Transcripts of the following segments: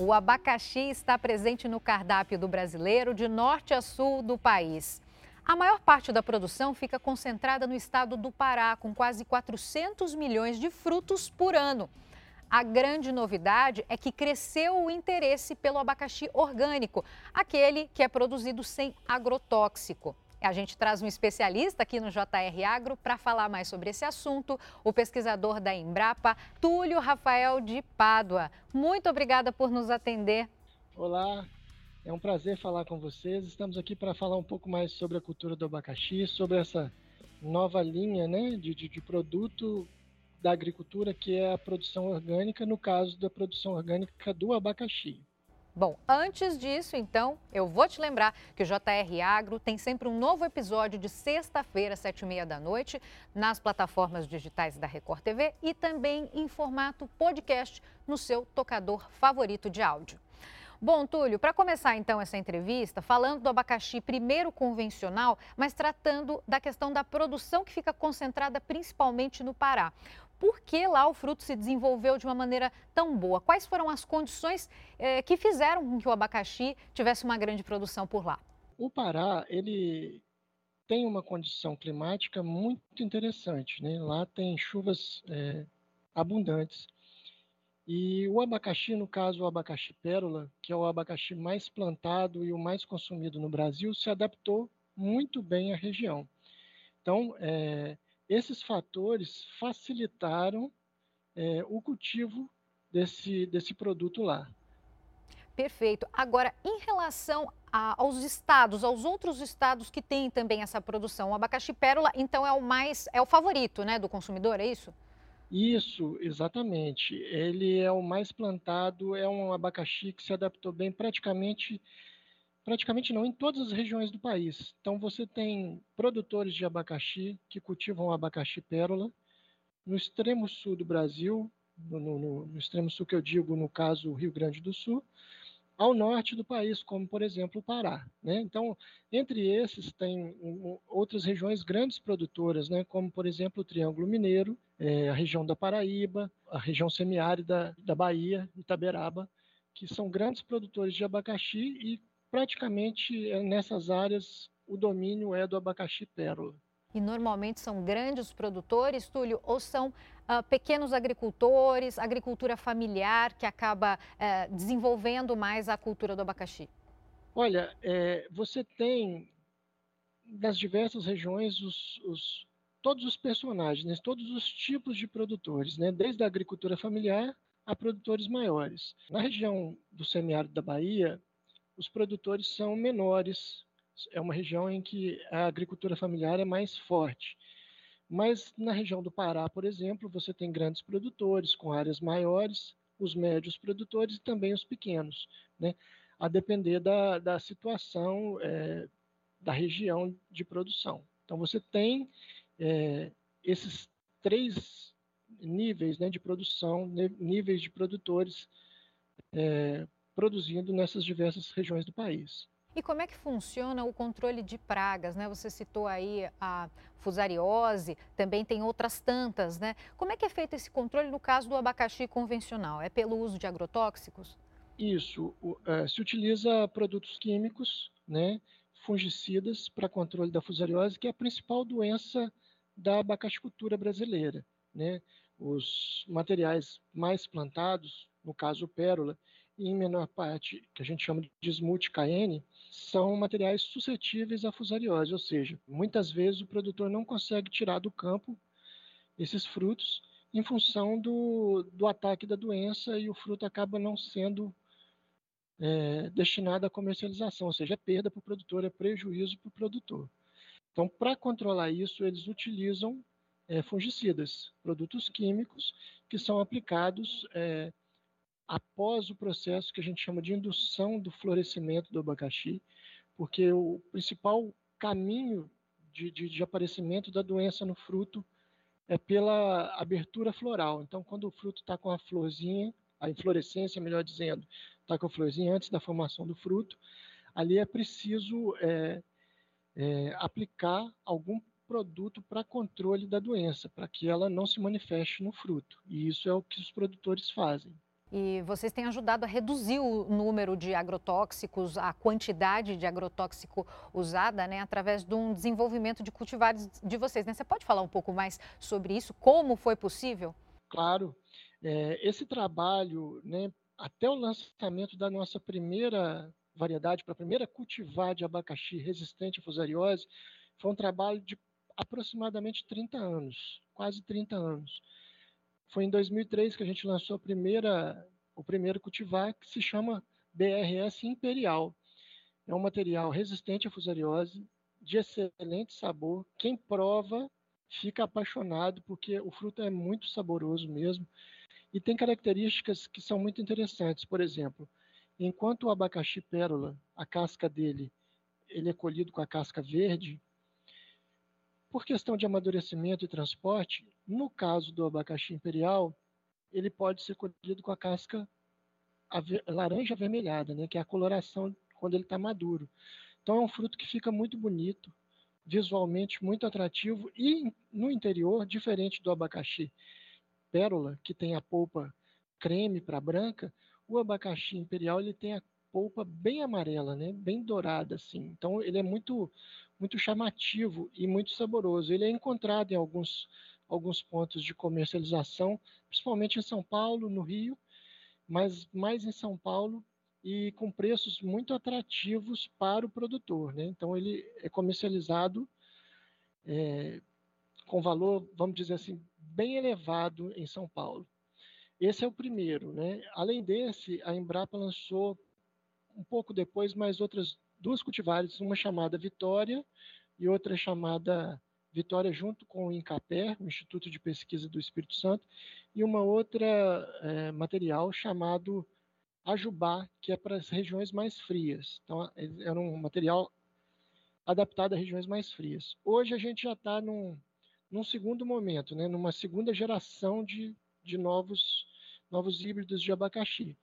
O abacaxi está presente no cardápio do brasileiro de norte a sul do país. A maior parte da produção fica concentrada no estado do Pará, com quase 400 milhões de frutos por ano. A grande novidade é que cresceu o interesse pelo abacaxi orgânico, aquele que é produzido sem agrotóxico. A gente traz um especialista aqui no JR Agro para falar mais sobre esse assunto, o pesquisador da Embrapa, Túlio Rafael de Pádua. Muito obrigada por nos atender. Olá, é um prazer falar com vocês. Estamos aqui para falar um pouco mais sobre a cultura do abacaxi, sobre essa nova linha né, de, de, de produto da agricultura que é a produção orgânica, no caso da produção orgânica do abacaxi. Bom, antes disso, então, eu vou te lembrar que o JR Agro tem sempre um novo episódio de sexta-feira, sete e meia da noite, nas plataformas digitais da Record TV e também em formato podcast no seu tocador favorito de áudio. Bom, Túlio, para começar então essa entrevista, falando do abacaxi primeiro convencional, mas tratando da questão da produção que fica concentrada principalmente no Pará por que lá o fruto se desenvolveu de uma maneira tão boa? Quais foram as condições eh, que fizeram com que o abacaxi tivesse uma grande produção por lá? O Pará, ele tem uma condição climática muito interessante, né? Lá tem chuvas é, abundantes. E o abacaxi, no caso o abacaxi pérola, que é o abacaxi mais plantado e o mais consumido no Brasil, se adaptou muito bem à região. Então, é, esses fatores facilitaram é, o cultivo desse, desse produto lá. Perfeito. Agora, em relação a, aos estados, aos outros estados que têm também essa produção, o abacaxi pérola, então, é o mais, é o favorito, né, do consumidor, é isso? Isso, exatamente. Ele é o mais plantado, é um abacaxi que se adaptou bem praticamente praticamente não, em todas as regiões do país. Então você tem produtores de abacaxi que cultivam abacaxi pérola no extremo sul do Brasil, no, no, no, extremo sul que eu digo, no caso, Rio Grande do Sul, ao norte do país, como por exemplo o Pará. Né? Então, entre esses tem outras regiões grandes produtoras, né? como por exemplo o Triângulo Mineiro, é, a região da Paraíba, a região semiárida da Bahia, Itaberaba, que são grandes produtores de abacaxi e praticamente eh, nessas áreas o domínio é do abacaxi pérola. E normalmente são grandes produtores, Túlio, ou são uh, pequenos agricultores, agricultura familiar que acaba uh, desenvolvendo mais a cultura do abacaxi? Olha, é, você tem nas diversas regiões os, os, todos os personagens, né, todos os tipos de produtores, né, desde a agricultura familiar a produtores maiores. Na região do semiárido da Bahia, os produtores são menores. É uma região em que a agricultura familiar é mais forte. Mas na região do Pará, por exemplo, você tem grandes produtores com áreas maiores, os médios produtores e também os pequenos, né? a depender da, da situação é, da região de produção. Então, você tem é, esses três níveis né, de produção, níveis de produtores é, produzindo nessas diversas regiões do país. E como é que funciona o controle de pragas, né? Você citou aí a fusariose, também tem outras tantas, né? Como é que é feito esse controle no caso do abacaxi convencional? É pelo uso de agrotóxicos? Isso, é, se utiliza produtos químicos, né, fungicidas para controle da fusariose, que é a principal doença da abacaxicultura brasileira, né? Os materiais mais plantados, no caso o pérola, em menor parte, que a gente chama de smooth KN, são materiais suscetíveis à fusariose, ou seja, muitas vezes o produtor não consegue tirar do campo esses frutos em função do, do ataque da doença e o fruto acaba não sendo é, destinado à comercialização, ou seja, é perda para o produtor, é prejuízo para o produtor. Então, para controlar isso, eles utilizam é, fungicidas, produtos químicos que são aplicados é, após o processo que a gente chama de indução do florescimento do abacaxi, porque o principal caminho de, de, de aparecimento da doença no fruto é pela abertura floral. Então, quando o fruto está com a florzinha, a inflorescência, melhor dizendo, está com a florzinha antes da formação do fruto, ali é preciso é, é, aplicar algum produto para controle da doença, para que ela não se manifeste no fruto. E isso é o que os produtores fazem. E vocês têm ajudado a reduzir o número de agrotóxicos, a quantidade de agrotóxico usada, né, através de um desenvolvimento de cultivares de vocês. Né? Você pode falar um pouco mais sobre isso? Como foi possível? Claro. É, esse trabalho, né, até o lançamento da nossa primeira variedade, para a primeira cultivar de abacaxi resistente à fusariose, foi um trabalho de aproximadamente 30 anos, quase 30 anos. Foi em 2003 que a gente lançou a primeira, o primeiro cultivar, que se chama BRS Imperial. É um material resistente à fusariose, de excelente sabor. Quem prova fica apaixonado, porque o fruto é muito saboroso mesmo. E tem características que são muito interessantes. Por exemplo, enquanto o abacaxi pérola, a casca dele, ele é colhido com a casca verde, por questão de amadurecimento e transporte, no caso do abacaxi imperial, ele pode ser colhido com a casca laranja avermelhada, né, que é a coloração quando ele está maduro. Então é um fruto que fica muito bonito, visualmente muito atrativo e no interior, diferente do abacaxi pérola, que tem a polpa creme para branca, o abacaxi imperial ele tem a polpa bem amarela, né, bem dourada assim. Então ele é muito muito chamativo e muito saboroso. Ele é encontrado em alguns, alguns pontos de comercialização, principalmente em São Paulo, no Rio, mas mais em São Paulo e com preços muito atrativos para o produtor. Né? Então, ele é comercializado é, com valor, vamos dizer assim, bem elevado em São Paulo. Esse é o primeiro. Né? Além desse, a Embrapa lançou um pouco depois mais outras duas cultivares, uma chamada Vitória e outra chamada Vitória junto com o INCAPER, o Instituto de Pesquisa do Espírito Santo, e uma outra é, material chamado Ajubá, que é para as regiões mais frias. Então, era um material adaptado a regiões mais frias. Hoje a gente já está num, num segundo momento, né, numa segunda geração de, de novos, novos híbridos de abacaxi.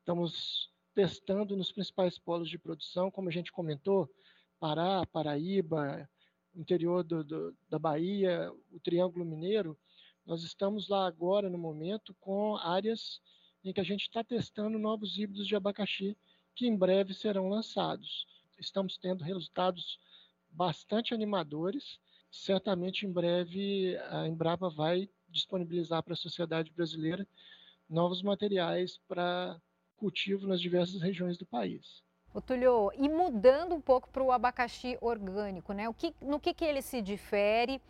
Estamos testando nos principais polos de produção, como a gente comentou, Pará, Paraíba, interior do, do, da Bahia, o Triângulo Mineiro. Nós estamos lá agora, no momento, com áreas em que a gente está testando novos híbridos de abacaxi que em breve serão lançados. Estamos tendo resultados bastante animadores. Certamente em breve a Embrapa vai disponibilizar para a sociedade brasileira novos materiais para cultivo nas diversas regiões do país. Ô, Tulio, e mudando um pouco para o abacaxi orgânico, né? O que, no que, que ele se difere?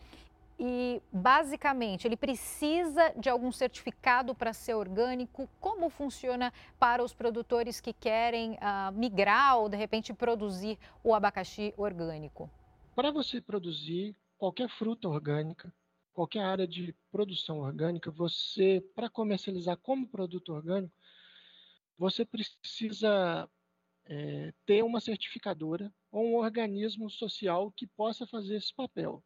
E, basicamente, ele precisa de algum certificado para ser orgânico? Como funciona para os produtores que querem uh, migrar ou, de repente, produzir o abacaxi orgânico? Para você produzir qualquer fruta orgânica, qualquer área de produção orgânica, você, para comercializar como produto orgânico, você precisa é, ter uma certificadora ou um organismo social que possa fazer esse papel.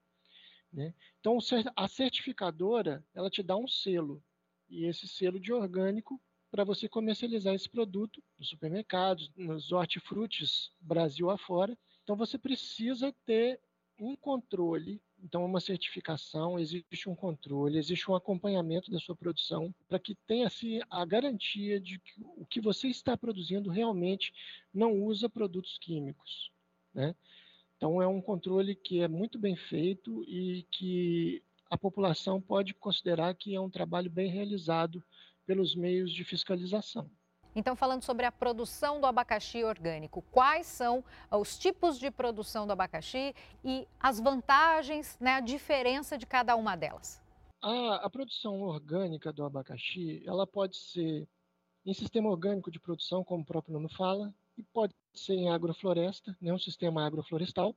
Né? Então, a certificadora ela te dá um selo e esse selo de orgânico para você comercializar esse produto nos supermercados, nos hortifrutis Brasil afora. Então, você precisa ter um controle então, uma certificação, existe um controle, existe um acompanhamento da sua produção para que tenha-se a garantia de que o que você está produzindo realmente não usa produtos químicos. Né? Então, é um controle que é muito bem feito e que a população pode considerar que é um trabalho bem realizado pelos meios de fiscalização. Então, falando sobre a produção do abacaxi orgânico, quais são ah, os tipos de produção do abacaxi e as vantagens, né, a diferença de cada uma delas? A, a produção orgânica do abacaxi, ela pode ser em sistema orgânico de produção, como o próprio nome fala, e pode ser em agrofloresta, né, um sistema agroflorestal.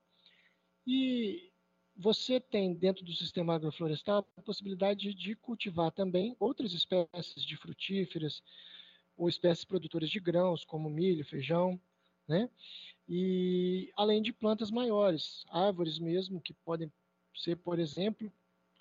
E você tem dentro do sistema agroflorestal a possibilidade de cultivar também outras espécies de frutíferas, ou espécies produtoras de grãos, como milho, feijão, né? E além de plantas maiores, árvores mesmo, que podem ser, por exemplo,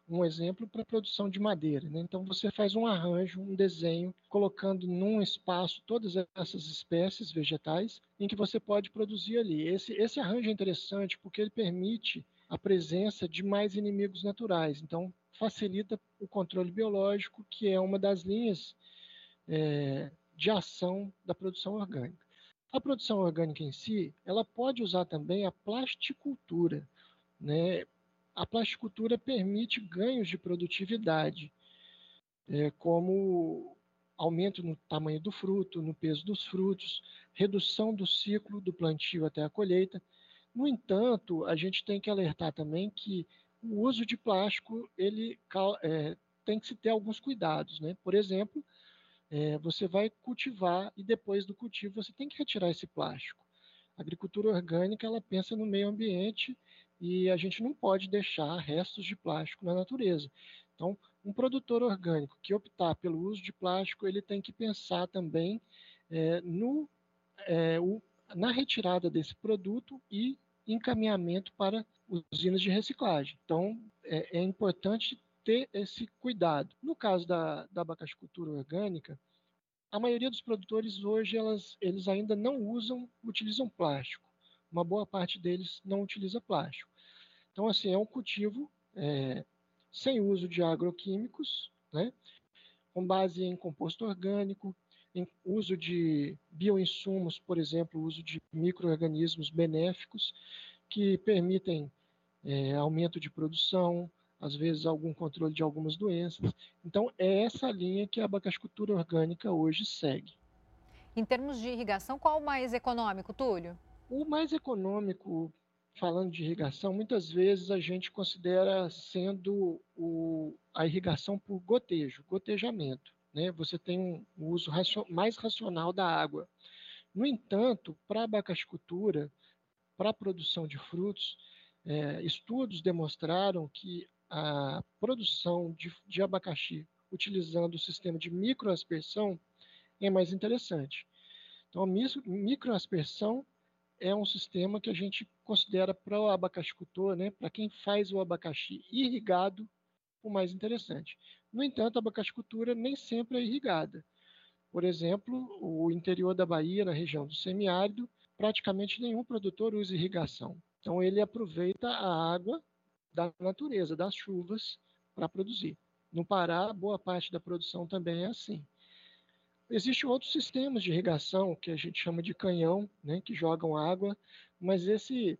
um exemplo para produção de madeira. Né? Então você faz um arranjo, um desenho, colocando num espaço todas essas espécies vegetais em que você pode produzir ali. Esse, esse arranjo é interessante porque ele permite a presença de mais inimigos naturais. Então facilita o controle biológico, que é uma das linhas é, de ação da produção orgânica. A produção orgânica em si, ela pode usar também a plasticultura. Né? A plasticultura permite ganhos de produtividade, é, como aumento no tamanho do fruto, no peso dos frutos, redução do ciclo do plantio até a colheita. No entanto, a gente tem que alertar também que o uso de plástico ele é, tem que se ter alguns cuidados, né? Por exemplo, é, você vai cultivar e depois do cultivo você tem que retirar esse plástico. A agricultura orgânica ela pensa no meio ambiente e a gente não pode deixar restos de plástico na natureza. Então, um produtor orgânico que optar pelo uso de plástico, ele tem que pensar também é, no, é, o, na retirada desse produto e encaminhamento para usinas de reciclagem. Então, é, é importante ter esse cuidado. No caso da, da abacaxicultura orgânica, a maioria dos produtores hoje elas, eles ainda não usam, utilizam plástico. Uma boa parte deles não utiliza plástico. Então, assim, é um cultivo é, sem uso de agroquímicos, né? com base em composto orgânico, em uso de bioinsumos, por exemplo, uso de micro-organismos benéficos que permitem é, aumento de produção, às vezes algum controle de algumas doenças. Então, é essa linha que a abacaxicultura orgânica hoje segue. Em termos de irrigação, qual o mais econômico, Túlio? O mais econômico falando de irrigação, muitas vezes a gente considera sendo o, a irrigação por gotejo, gotejamento. Né? Você tem um uso racio, mais racional da água. No entanto, para a abacaxicultura, para a produção de frutos, é, estudos demonstraram que a produção de, de abacaxi utilizando o sistema de microaspersão é mais interessante. Então, a microaspersão é um sistema que a gente considera para o abacaxicultor, né, para quem faz o abacaxi irrigado, o mais interessante. No entanto, a abacaxicultura nem sempre é irrigada. Por exemplo, o interior da Bahia, na região do semiárido, praticamente nenhum produtor usa irrigação. Então, ele aproveita a água da natureza, das chuvas, para produzir. No Pará, boa parte da produção também é assim. Existem outros sistemas de irrigação que a gente chama de canhão, né, que jogam água, mas esse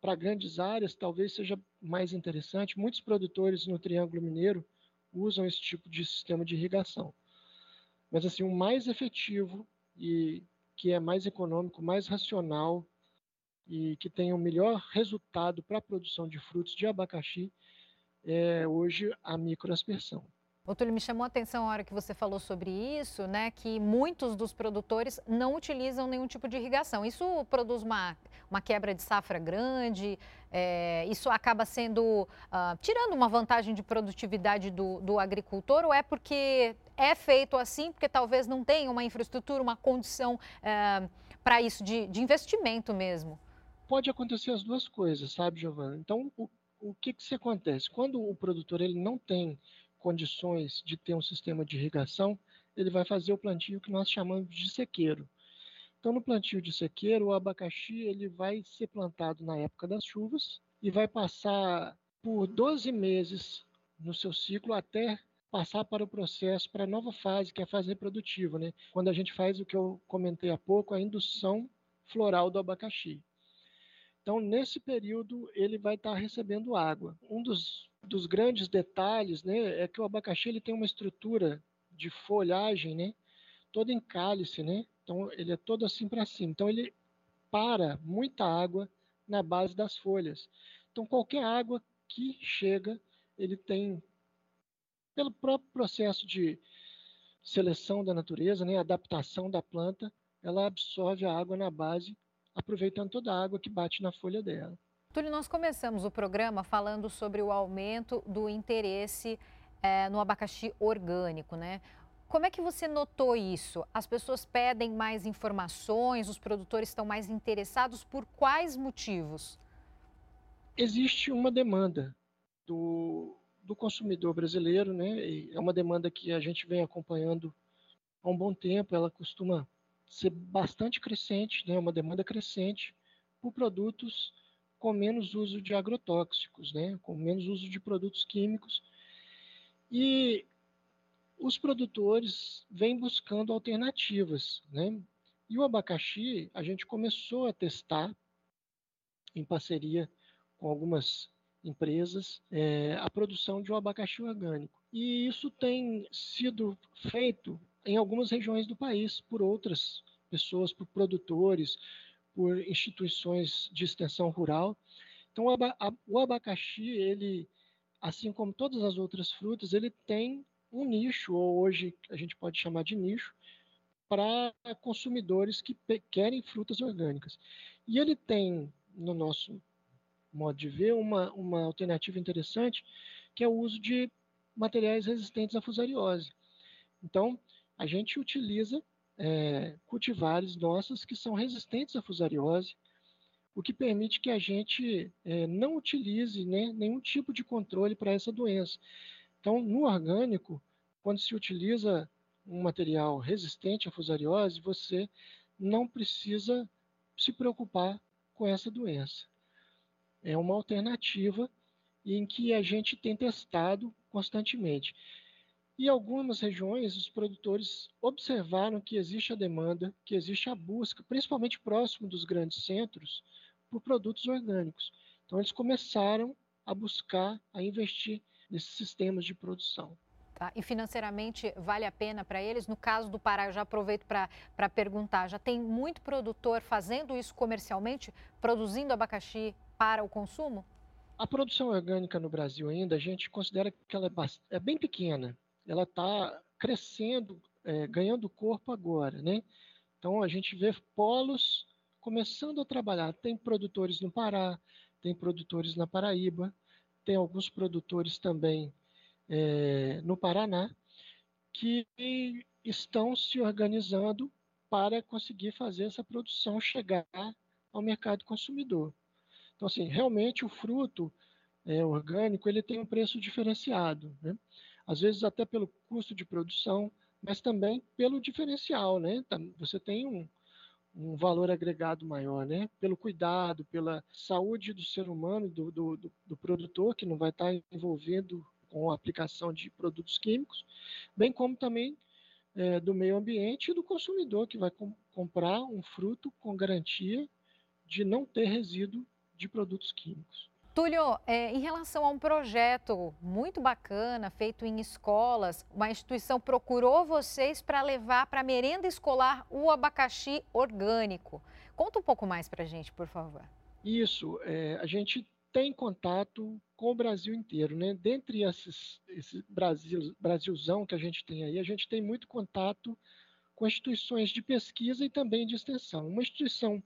para grandes áreas talvez seja mais interessante. Muitos produtores no Triângulo Mineiro usam esse tipo de sistema de irrigação. Mas assim, o mais efetivo e que é mais econômico, mais racional e que tem o melhor resultado para a produção de frutos de abacaxi é hoje a microaspersão. O Túlio, me chamou a atenção a hora que você falou sobre isso, né? Que muitos dos produtores não utilizam nenhum tipo de irrigação. Isso produz uma, uma quebra de safra grande, é, isso acaba sendo, uh, tirando uma vantagem de produtividade do, do agricultor, ou é porque é feito assim, porque talvez não tenha uma infraestrutura, uma condição uh, para isso, de, de investimento mesmo? Pode acontecer as duas coisas, sabe, Giovana? Então, o, o que, que se acontece? Quando o produtor ele não tem condições de ter um sistema de irrigação, ele vai fazer o plantio que nós chamamos de sequeiro. Então, no plantio de sequeiro, o abacaxi ele vai ser plantado na época das chuvas e vai passar por 12 meses no seu ciclo até passar para o processo, para a nova fase, que é a fase reprodutiva, né? quando a gente faz o que eu comentei há pouco, a indução floral do abacaxi. Então, nesse período, ele vai estar recebendo água. Um dos dos grandes detalhes, né, é que o abacaxi ele tem uma estrutura de folhagem, né, toda em cálice, né? Então ele é todo assim para cima. Então ele para muita água na base das folhas. Então qualquer água que chega, ele tem pelo próprio processo de seleção da natureza, né, adaptação da planta, ela absorve a água na base, aproveitando toda a água que bate na folha dela. Túlio, nós começamos o programa falando sobre o aumento do interesse é, no abacaxi orgânico, né? Como é que você notou isso? As pessoas pedem mais informações, os produtores estão mais interessados por quais motivos? Existe uma demanda do, do consumidor brasileiro, né? E é uma demanda que a gente vem acompanhando há um bom tempo. Ela costuma ser bastante crescente, né? Uma demanda crescente por produtos com menos uso de agrotóxicos, né? com menos uso de produtos químicos. E os produtores vêm buscando alternativas, né? E o abacaxi a gente começou a testar em parceria com algumas empresas é, a produção de um abacaxi orgânico. E isso tem sido feito em algumas regiões do país por outras pessoas, por produtores, por instituições de extensão rural. Então, o abacaxi, ele, assim como todas as outras frutas, ele tem um nicho, ou hoje a gente pode chamar de nicho, para consumidores que querem frutas orgânicas. E ele tem, no nosso modo de ver, uma, uma alternativa interessante, que é o uso de materiais resistentes à fusariose. Então, a gente utiliza é, cultivares nossas que são resistentes à fusariose, o que permite que a gente é, não utilize né, nenhum tipo de controle para essa doença. Então, no orgânico, quando se utiliza um material resistente à fusariose, você não precisa se preocupar com essa doença. É uma alternativa em que a gente tem testado constantemente. E algumas regiões, os produtores observaram que existe a demanda, que existe a busca, principalmente próximo dos grandes centros, por produtos orgânicos. Então, eles começaram a buscar, a investir nesses sistemas de produção. Tá? E financeiramente vale a pena para eles? No caso do Pará, eu já aproveito para perguntar: já tem muito produtor fazendo isso comercialmente, produzindo abacaxi para o consumo? A produção orgânica no Brasil ainda, a gente considera que ela é, é bem pequena ela está crescendo, é, ganhando corpo agora, né? Então a gente vê polos começando a trabalhar. Tem produtores no Pará, tem produtores na Paraíba, tem alguns produtores também é, no Paraná que estão se organizando para conseguir fazer essa produção chegar ao mercado consumidor. Então, assim, realmente o fruto é, orgânico ele tem um preço diferenciado. Né? Às vezes até pelo custo de produção, mas também pelo diferencial, né? Você tem um, um valor agregado maior, né? Pelo cuidado, pela saúde do ser humano, do, do, do, produtor, que não vai estar envolvido com a aplicação de produtos químicos, bem como também é, do meio ambiente e do consumidor, que vai com, comprar um fruto com garantia de não ter resíduo de produtos químicos. Túlio, é, em relação a um projeto muito bacana, feito em escolas, uma instituição procurou vocês para levar para a merenda escolar o abacaxi orgânico. Conta um pouco mais para a gente, por favor. Isso, é, a gente tem contato com o Brasil inteiro, né? Dentre esses, esse Brasil, Brasilzão que a gente tem aí, a gente tem muito contato com instituições de pesquisa e também de extensão. Uma instituição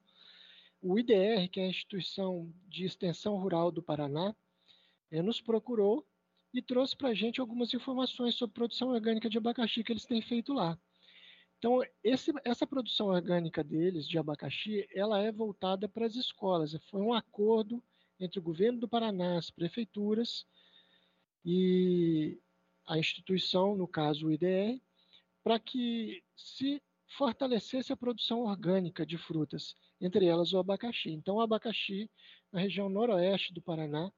o IDR, que é a Instituição de Extensão Rural do Paraná, é, nos procurou e trouxe para a gente algumas informações sobre produção orgânica de abacaxi que eles têm feito lá. Então, esse, essa produção orgânica deles, de abacaxi, ela é voltada para as escolas. Foi um acordo entre o governo do Paraná, as prefeituras e a instituição, no caso o IDR, para que se fortalecesse a produção orgânica de frutas entre elas o abacaxi. Então, o abacaxi, na região noroeste do Paraná,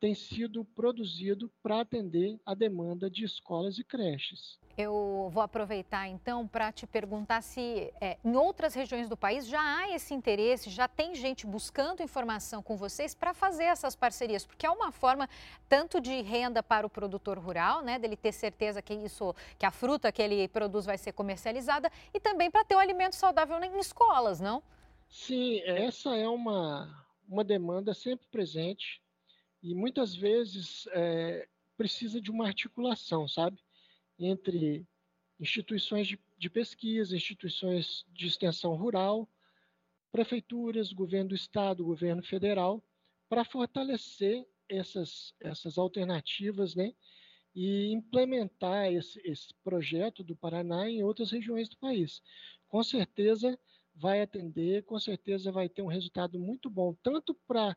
tem sido produzido para atender a demanda de escolas e creches. Eu vou aproveitar então para te perguntar se é, em outras regiões do país já há esse interesse, já tem gente buscando informação com vocês para fazer essas parcerias, porque é uma forma tanto de renda para o produtor rural, né, dele ter certeza que isso, que a fruta que ele produz vai ser comercializada, e também para ter o um alimento saudável em escolas, não? Sim, essa é uma, uma demanda sempre presente e muitas vezes é, precisa de uma articulação, sabe? Entre instituições de, de pesquisa, instituições de extensão rural, prefeituras, governo do estado, governo federal, para fortalecer essas, essas alternativas, né? E implementar esse, esse projeto do Paraná em outras regiões do país. Com certeza, vai atender, com certeza vai ter um resultado muito bom, tanto para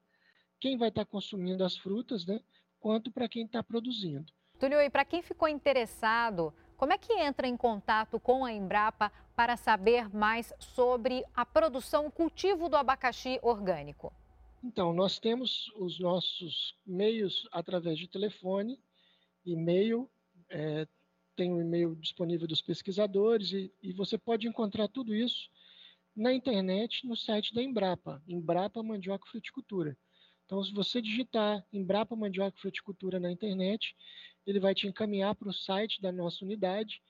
quem vai estar tá consumindo as frutas, né, quanto para quem está produzindo. Túlio, e para quem ficou interessado, como é que entra em contato com a Embrapa para saber mais sobre a produção, o cultivo do abacaxi orgânico? Então, nós temos os nossos meios através de telefone, e-mail, é, tem o um e-mail disponível dos pesquisadores e, e você pode encontrar tudo isso na internet, no site da Embrapa, Embrapa Mandioca Fruticultura. Então, se você digitar Embrapa Mandioca Fruticultura na internet, ele vai te encaminhar para o site da nossa unidade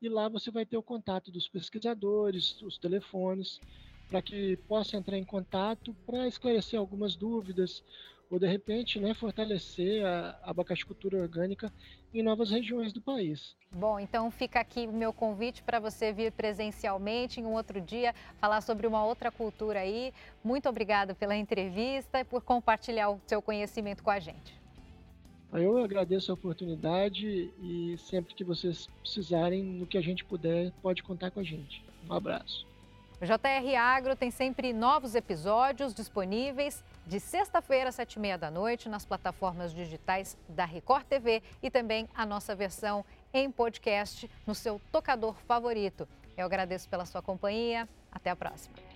e lá você vai ter o contato dos pesquisadores, os telefones, para que possa entrar em contato para esclarecer algumas dúvidas ou de repente né, fortalecer a abacaxicultura orgânica em novas regiões do país. Bom, então fica aqui o meu convite para você vir presencialmente em um outro dia falar sobre uma outra cultura aí. Muito obrigada pela entrevista e por compartilhar o seu conhecimento com a gente. Eu agradeço a oportunidade e sempre que vocês precisarem, no que a gente puder, pode contar com a gente. Um abraço. O JR Agro tem sempre novos episódios disponíveis de sexta-feira, sete e meia da noite, nas plataformas digitais da Record TV e também a nossa versão em podcast no seu tocador favorito. Eu agradeço pela sua companhia. Até a próxima.